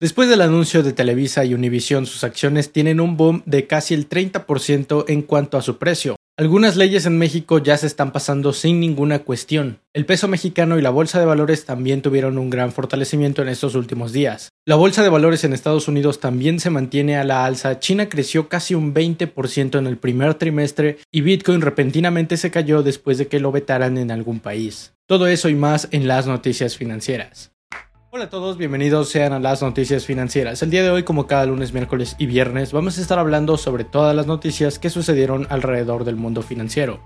Después del anuncio de Televisa y Univision, sus acciones tienen un boom de casi el 30% en cuanto a su precio. Algunas leyes en México ya se están pasando sin ninguna cuestión. El peso mexicano y la bolsa de valores también tuvieron un gran fortalecimiento en estos últimos días. La bolsa de valores en Estados Unidos también se mantiene a la alza. China creció casi un 20% en el primer trimestre y Bitcoin repentinamente se cayó después de que lo vetaran en algún país. Todo eso y más en las noticias financieras. Hola a todos, bienvenidos sean a las noticias financieras. El día de hoy, como cada lunes, miércoles y viernes, vamos a estar hablando sobre todas las noticias que sucedieron alrededor del mundo financiero.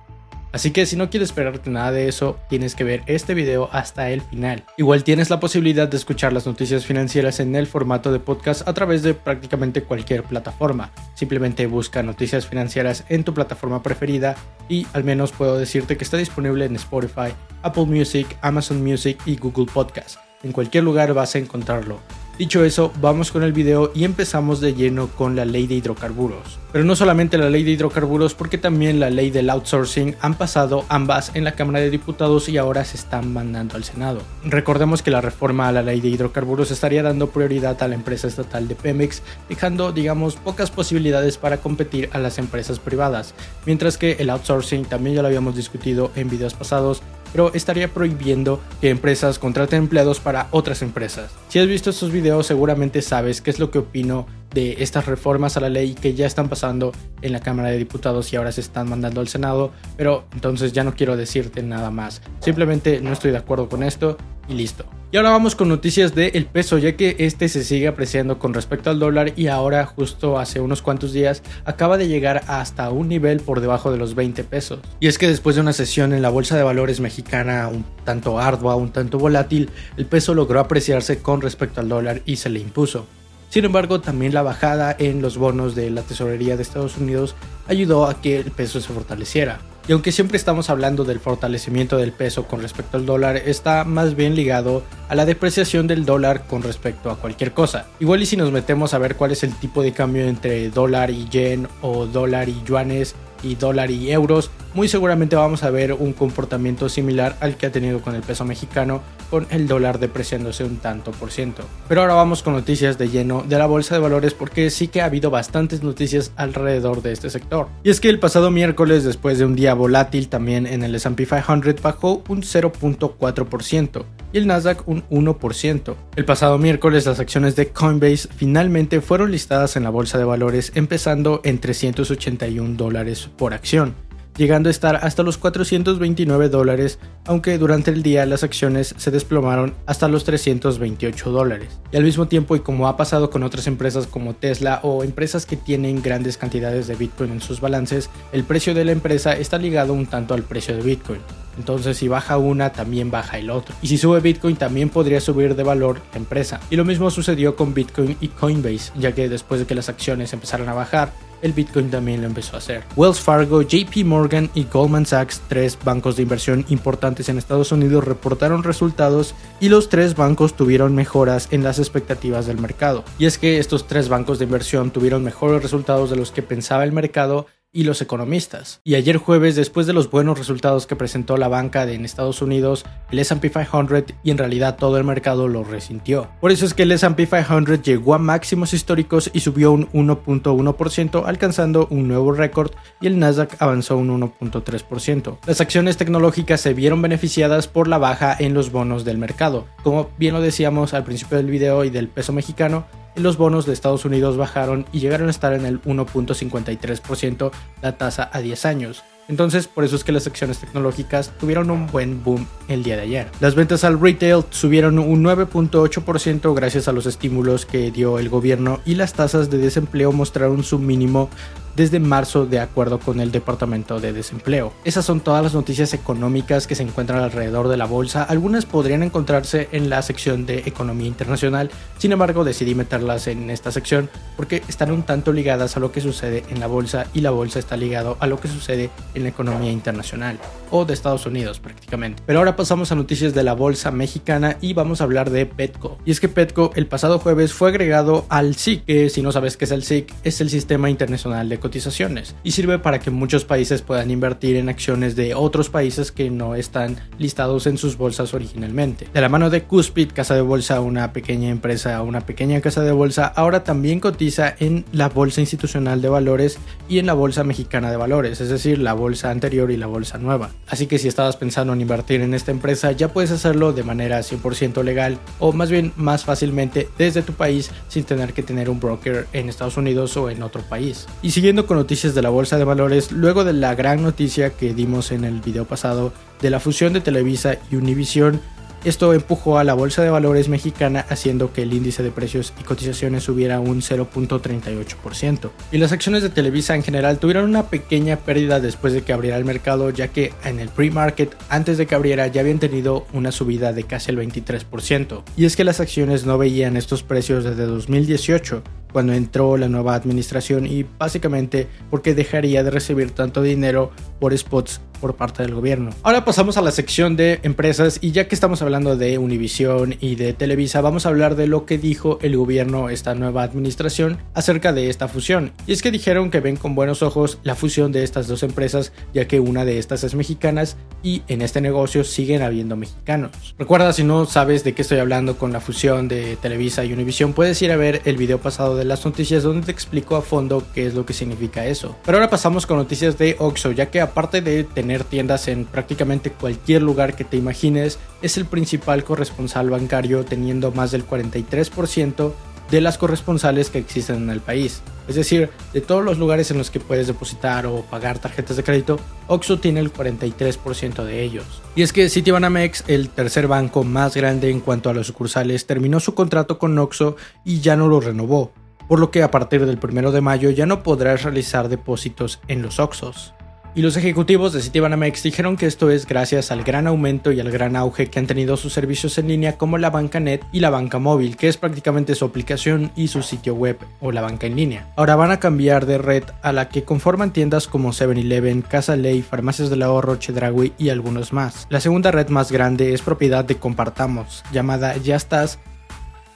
Así que si no quieres esperarte nada de eso, tienes que ver este video hasta el final. Igual tienes la posibilidad de escuchar las noticias financieras en el formato de podcast a través de prácticamente cualquier plataforma. Simplemente busca noticias financieras en tu plataforma preferida y al menos puedo decirte que está disponible en Spotify, Apple Music, Amazon Music y Google Podcast. En cualquier lugar vas a encontrarlo. Dicho eso, vamos con el video y empezamos de lleno con la ley de hidrocarburos. Pero no solamente la ley de hidrocarburos, porque también la ley del outsourcing han pasado ambas en la Cámara de Diputados y ahora se están mandando al Senado. Recordemos que la reforma a la ley de hidrocarburos estaría dando prioridad a la empresa estatal de Pemex, dejando, digamos, pocas posibilidades para competir a las empresas privadas, mientras que el outsourcing también ya lo habíamos discutido en videos pasados, pero estaría prohibiendo que empresas contraten empleados para otras empresas. Si has visto estos videos seguramente sabes qué es lo que opino de estas reformas a la ley que ya están pasando en la Cámara de Diputados y ahora se están mandando al Senado, pero entonces ya no quiero decirte nada más. Simplemente no estoy de acuerdo con esto y listo. Y ahora vamos con noticias del peso, ya que este se sigue apreciando con respecto al dólar y ahora justo hace unos cuantos días acaba de llegar hasta un nivel por debajo de los 20 pesos. Y es que después de una sesión en la Bolsa de Valores mexicana un tanto ardua, un tanto volátil, el peso logró apreciarse con respecto al dólar y se le impuso. Sin embargo, también la bajada en los bonos de la tesorería de Estados Unidos ayudó a que el peso se fortaleciera. Y aunque siempre estamos hablando del fortalecimiento del peso con respecto al dólar, está más bien ligado a la depreciación del dólar con respecto a cualquier cosa. Igual y si nos metemos a ver cuál es el tipo de cambio entre dólar y yen o dólar y yuanes, y dólar y euros, muy seguramente vamos a ver un comportamiento similar al que ha tenido con el peso mexicano, con el dólar depreciándose un tanto por ciento. Pero ahora vamos con noticias de lleno de la bolsa de valores porque sí que ha habido bastantes noticias alrededor de este sector. Y es que el pasado miércoles, después de un día volátil también en el SP 500, bajó un 0.4% y el Nasdaq un 1%. El pasado miércoles las acciones de Coinbase finalmente fueron listadas en la bolsa de valores empezando en 381 dólares por acción llegando a estar hasta los 429 dólares, aunque durante el día las acciones se desplomaron hasta los 328 dólares. Y al mismo tiempo, y como ha pasado con otras empresas como Tesla o empresas que tienen grandes cantidades de Bitcoin en sus balances, el precio de la empresa está ligado un tanto al precio de Bitcoin. Entonces si baja una, también baja el otro. Y si sube Bitcoin, también podría subir de valor la empresa. Y lo mismo sucedió con Bitcoin y Coinbase, ya que después de que las acciones empezaron a bajar, el Bitcoin también lo empezó a hacer. Wells Fargo, JP Morgan y Goldman Sachs, tres bancos de inversión importantes en Estados Unidos, reportaron resultados y los tres bancos tuvieron mejoras en las expectativas del mercado. Y es que estos tres bancos de inversión tuvieron mejores resultados de los que pensaba el mercado y los economistas. Y ayer jueves, después de los buenos resultados que presentó la banca de en Estados Unidos, el SP 500 y en realidad todo el mercado lo resintió. Por eso es que el SP 500 llegó a máximos históricos y subió un 1.1%, alcanzando un nuevo récord y el Nasdaq avanzó un 1.3%. Las acciones tecnológicas se vieron beneficiadas por la baja en los bonos del mercado. Como bien lo decíamos al principio del video y del peso mexicano, los bonos de Estados Unidos bajaron y llegaron a estar en el 1.53% la tasa a 10 años. Entonces, por eso es que las acciones tecnológicas tuvieron un buen boom el día de ayer. Las ventas al retail subieron un 9.8% gracias a los estímulos que dio el gobierno y las tasas de desempleo mostraron su mínimo desde marzo de acuerdo con el Departamento de Desempleo. Esas son todas las noticias económicas que se encuentran alrededor de la bolsa. Algunas podrían encontrarse en la sección de Economía Internacional, sin embargo decidí meterlas en esta sección porque están un tanto ligadas a lo que sucede en la bolsa y la bolsa está ligado a lo que sucede en la economía internacional o de Estados Unidos prácticamente. Pero ahora pasamos a noticias de la bolsa mexicana y vamos a hablar de Petco. Y es que Petco el pasado jueves fue agregado al SIC, que si no sabes qué es el SIC, es el Sistema Internacional de cotizaciones y sirve para que muchos países puedan invertir en acciones de otros países que no están listados en sus bolsas originalmente. De la mano de Cuspid, casa de bolsa, una pequeña empresa, una pequeña casa de bolsa, ahora también cotiza en la Bolsa Institucional de Valores y en la Bolsa Mexicana de Valores, es decir, la bolsa anterior y la bolsa nueva. Así que si estabas pensando en invertir en esta empresa, ya puedes hacerlo de manera 100% legal o más bien más fácilmente desde tu país sin tener que tener un broker en Estados Unidos o en otro país. Y siguiendo con noticias de la bolsa de valores, luego de la gran noticia que dimos en el video pasado de la fusión de Televisa y Univision, esto empujó a la bolsa de valores mexicana haciendo que el índice de precios y cotizaciones subiera un 0.38%. Y las acciones de Televisa en general tuvieron una pequeña pérdida después de que abriera el mercado, ya que en el pre-market, antes de que abriera, ya habían tenido una subida de casi el 23%. Y es que las acciones no veían estos precios desde 2018, cuando entró la nueva administración y básicamente porque dejaría de recibir tanto dinero por spots por parte del gobierno. Ahora pasamos a la sección de empresas y ya que estamos hablando de Univision y de Televisa, vamos a hablar de lo que dijo el gobierno, esta nueva administración, acerca de esta fusión. Y es que dijeron que ven con buenos ojos la fusión de estas dos empresas, ya que una de estas es mexicana y en este negocio siguen habiendo mexicanos. Recuerda, si no sabes de qué estoy hablando con la fusión de Televisa y Univision, puedes ir a ver el video pasado de las noticias donde te explico a fondo qué es lo que significa eso. Pero ahora pasamos con noticias de Oxxo, ya que aparte de tener tiendas en prácticamente cualquier lugar que te imagines, es el principal corresponsal bancario teniendo más del 43% de las corresponsales que existen en el país. Es decir, de todos los lugares en los que puedes depositar o pagar tarjetas de crédito, Oxxo tiene el 43% de ellos. Y es que Citibanamex, el tercer banco más grande en cuanto a los sucursales, terminó su contrato con Oxxo y ya no lo renovó, por lo que a partir del 1 de mayo ya no podrás realizar depósitos en los Oxxos. Y los ejecutivos de Citibanamex dijeron que esto es gracias al gran aumento y al gran auge que han tenido sus servicios en línea como la banca net y la banca móvil, que es prácticamente su aplicación y su sitio web o la banca en línea. Ahora van a cambiar de red a la que conforman tiendas como 7-Eleven, Casa Ley, Farmacias del Ahorro, Chedraui y algunos más. La segunda red más grande es propiedad de Compartamos, llamada Ya Estás,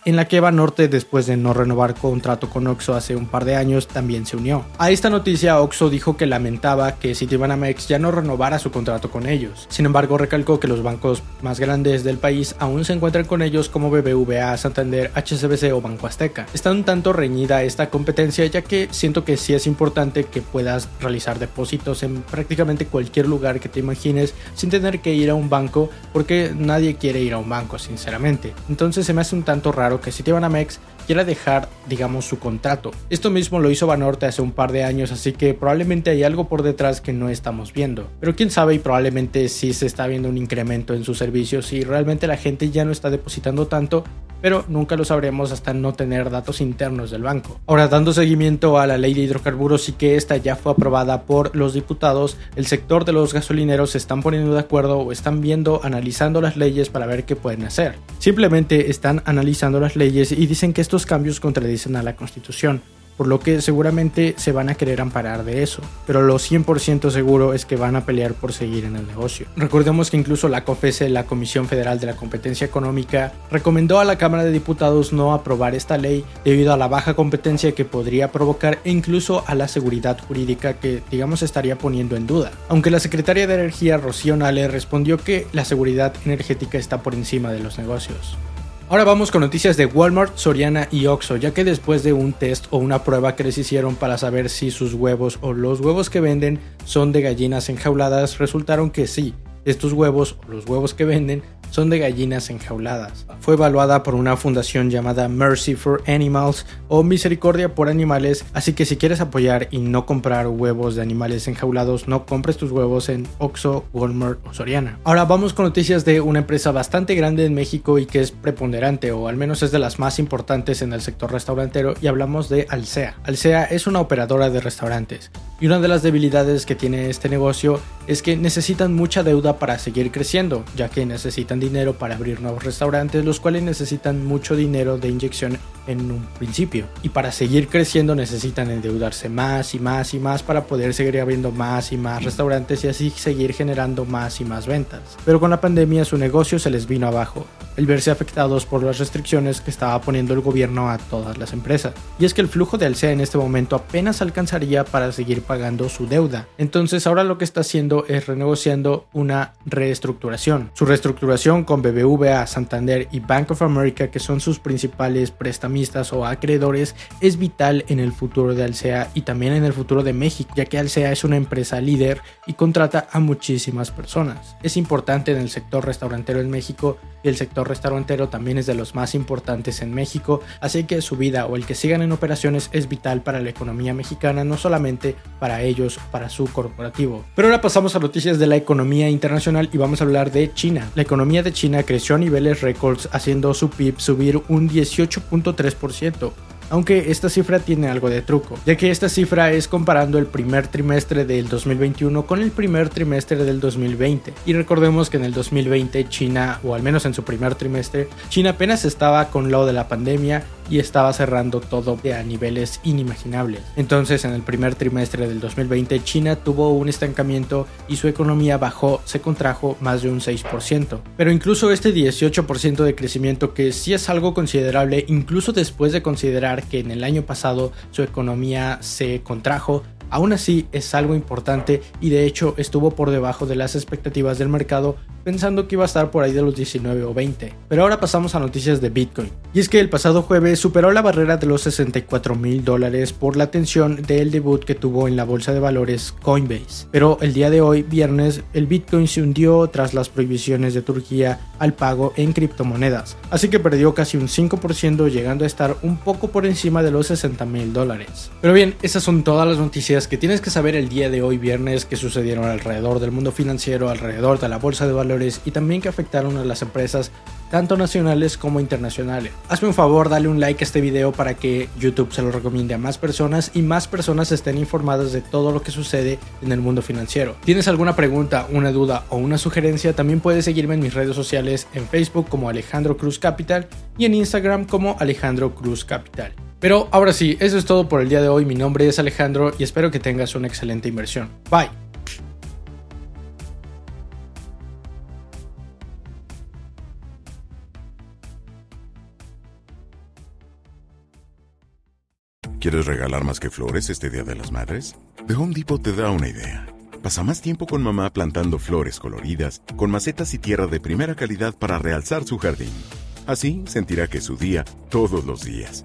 en la que Norte, después de no renovar contrato con Oxo hace un par de años, también se unió. A esta noticia, Oxo dijo que lamentaba que Citibanamex ya no renovara su contrato con ellos. Sin embargo, recalcó que los bancos más grandes del país aún se encuentran con ellos como BBVA, Santander, HSBC o Banco Azteca. Está un tanto reñida esta competencia ya que siento que sí es importante que puedas realizar depósitos en prácticamente cualquier lugar que te imagines sin tener que ir a un banco porque nadie quiere ir a un banco sinceramente. Entonces se me hace un tanto raro que Citibanamex quiera dejar, digamos, su contrato. Esto mismo lo hizo Banorte hace un par de años, así que probablemente hay algo por detrás que no estamos viendo. Pero quién sabe y probablemente sí se está viendo un incremento en sus servicios y realmente la gente ya no está depositando tanto pero nunca lo sabremos hasta no tener datos internos del banco. Ahora, dando seguimiento a la ley de hidrocarburos y que esta ya fue aprobada por los diputados, el sector de los gasolineros se están poniendo de acuerdo o están viendo, analizando las leyes para ver qué pueden hacer. Simplemente están analizando las leyes y dicen que estos cambios contradicen a la Constitución por lo que seguramente se van a querer amparar de eso, pero lo 100% seguro es que van a pelear por seguir en el negocio. Recordemos que incluso la COFESE, la Comisión Federal de la Competencia Económica, recomendó a la Cámara de Diputados no aprobar esta ley debido a la baja competencia que podría provocar e incluso a la seguridad jurídica que, digamos, estaría poniendo en duda. Aunque la secretaria de Energía, Rocío Nale, respondió que la seguridad energética está por encima de los negocios. Ahora vamos con noticias de Walmart, Soriana y Oxxo, ya que después de un test o una prueba que les hicieron para saber si sus huevos o los huevos que venden son de gallinas enjauladas, resultaron que sí, estos huevos o los huevos que venden son de gallinas enjauladas. Fue evaluada por una fundación llamada Mercy for Animals o Misericordia por Animales, así que si quieres apoyar y no comprar huevos de animales enjaulados, no compres tus huevos en Oxo, Walmart o Soriana. Ahora vamos con noticias de una empresa bastante grande en México y que es preponderante o al menos es de las más importantes en el sector restaurantero y hablamos de Alsea. Alsea es una operadora de restaurantes y una de las debilidades que tiene este negocio es que necesitan mucha deuda para seguir creciendo, ya que necesitan dinero para abrir nuevos restaurantes, los cuales necesitan mucho dinero de inyección en un principio. Y para seguir creciendo necesitan endeudarse más y más y más para poder seguir abriendo más y más restaurantes y así seguir generando más y más ventas. Pero con la pandemia su negocio se les vino abajo, el verse afectados por las restricciones que estaba poniendo el gobierno a todas las empresas. Y es que el flujo de Alsea en este momento apenas alcanzaría para seguir pagando su deuda. Entonces ahora lo que está haciendo es renegociando una reestructuración. Su reestructuración con BBVA, Santander y Bank of America, que son sus principales prestamistas o acreedores, es vital en el futuro de Alsea y también en el futuro de México, ya que Alsea es una empresa líder y contrata a muchísimas personas. Es importante en el sector restaurantero en México y el sector restaurantero también es de los más importantes en México, así que su vida o el que sigan en operaciones es vital para la economía mexicana, no solamente para ellos, para su corporativo. Pero ahora pasamos a noticias de la economía internacional y vamos a hablar de China. La economía de China creció a niveles récords haciendo su PIB subir un 18.3% aunque esta cifra tiene algo de truco, ya que esta cifra es comparando el primer trimestre del 2021 con el primer trimestre del 2020. Y recordemos que en el 2020 China, o al menos en su primer trimestre, China apenas estaba con lo de la pandemia y estaba cerrando todo a niveles inimaginables. Entonces en el primer trimestre del 2020 China tuvo un estancamiento y su economía bajó, se contrajo más de un 6%. Pero incluso este 18% de crecimiento que sí es algo considerable, incluso después de considerar que en el año pasado su economía se contrajo, Aún así es algo importante y de hecho estuvo por debajo de las expectativas del mercado pensando que iba a estar por ahí de los 19 o 20. Pero ahora pasamos a noticias de Bitcoin. Y es que el pasado jueves superó la barrera de los 64 mil dólares por la atención del debut que tuvo en la bolsa de valores Coinbase. Pero el día de hoy, viernes, el Bitcoin se hundió tras las prohibiciones de Turquía al pago en criptomonedas. Así que perdió casi un 5% llegando a estar un poco por encima de los 60 mil dólares. Pero bien, esas son todas las noticias que tienes que saber el día de hoy viernes que sucedieron alrededor del mundo financiero, alrededor de la bolsa de valores y también que afectaron a las empresas tanto nacionales como internacionales. Hazme un favor, dale un like a este video para que YouTube se lo recomiende a más personas y más personas estén informadas de todo lo que sucede en el mundo financiero. ¿Tienes alguna pregunta, una duda o una sugerencia? También puedes seguirme en mis redes sociales en Facebook como Alejandro Cruz Capital y en Instagram como Alejandro Cruz Capital. Pero ahora sí, eso es todo por el día de hoy. Mi nombre es Alejandro y espero que tengas una excelente inversión. Bye. ¿Quieres regalar más que flores este Día de las Madres? The Home Depot te da una idea. Pasa más tiempo con mamá plantando flores coloridas, con macetas y tierra de primera calidad para realzar su jardín. Así sentirá que es su día todos los días.